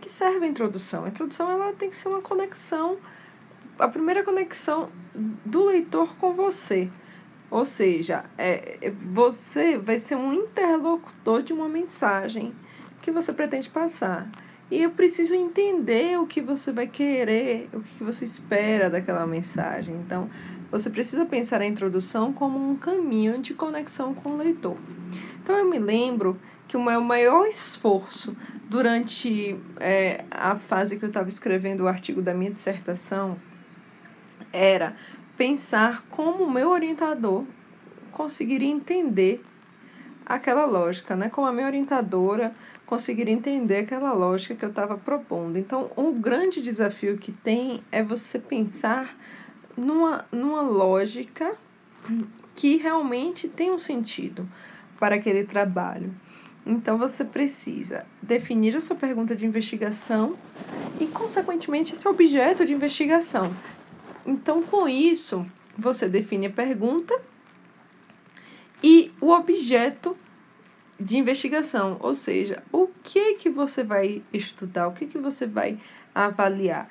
que serve a introdução? A introdução ela tem que ser uma conexão, a primeira conexão do leitor com você. Ou seja, é, é você vai ser um interlocutor de uma mensagem que você pretende passar. E eu preciso entender o que você vai querer, o que você espera daquela mensagem. Então, você precisa pensar a introdução como um caminho de conexão com o leitor. Então, eu me lembro que o meu maior esforço durante é, a fase que eu estava escrevendo o artigo da minha dissertação era pensar como o meu orientador conseguiria entender aquela lógica, né? Como a minha orientadora conseguiria entender aquela lógica que eu estava propondo. Então, um grande desafio que tem é você pensar numa, numa lógica que realmente tem um sentido para aquele trabalho. Então, você precisa definir a sua pergunta de investigação e, consequentemente, esse objeto de investigação. Então, com isso, você define a pergunta e o objeto de investigação, ou seja, o que que você vai estudar, o que que você vai avaliar.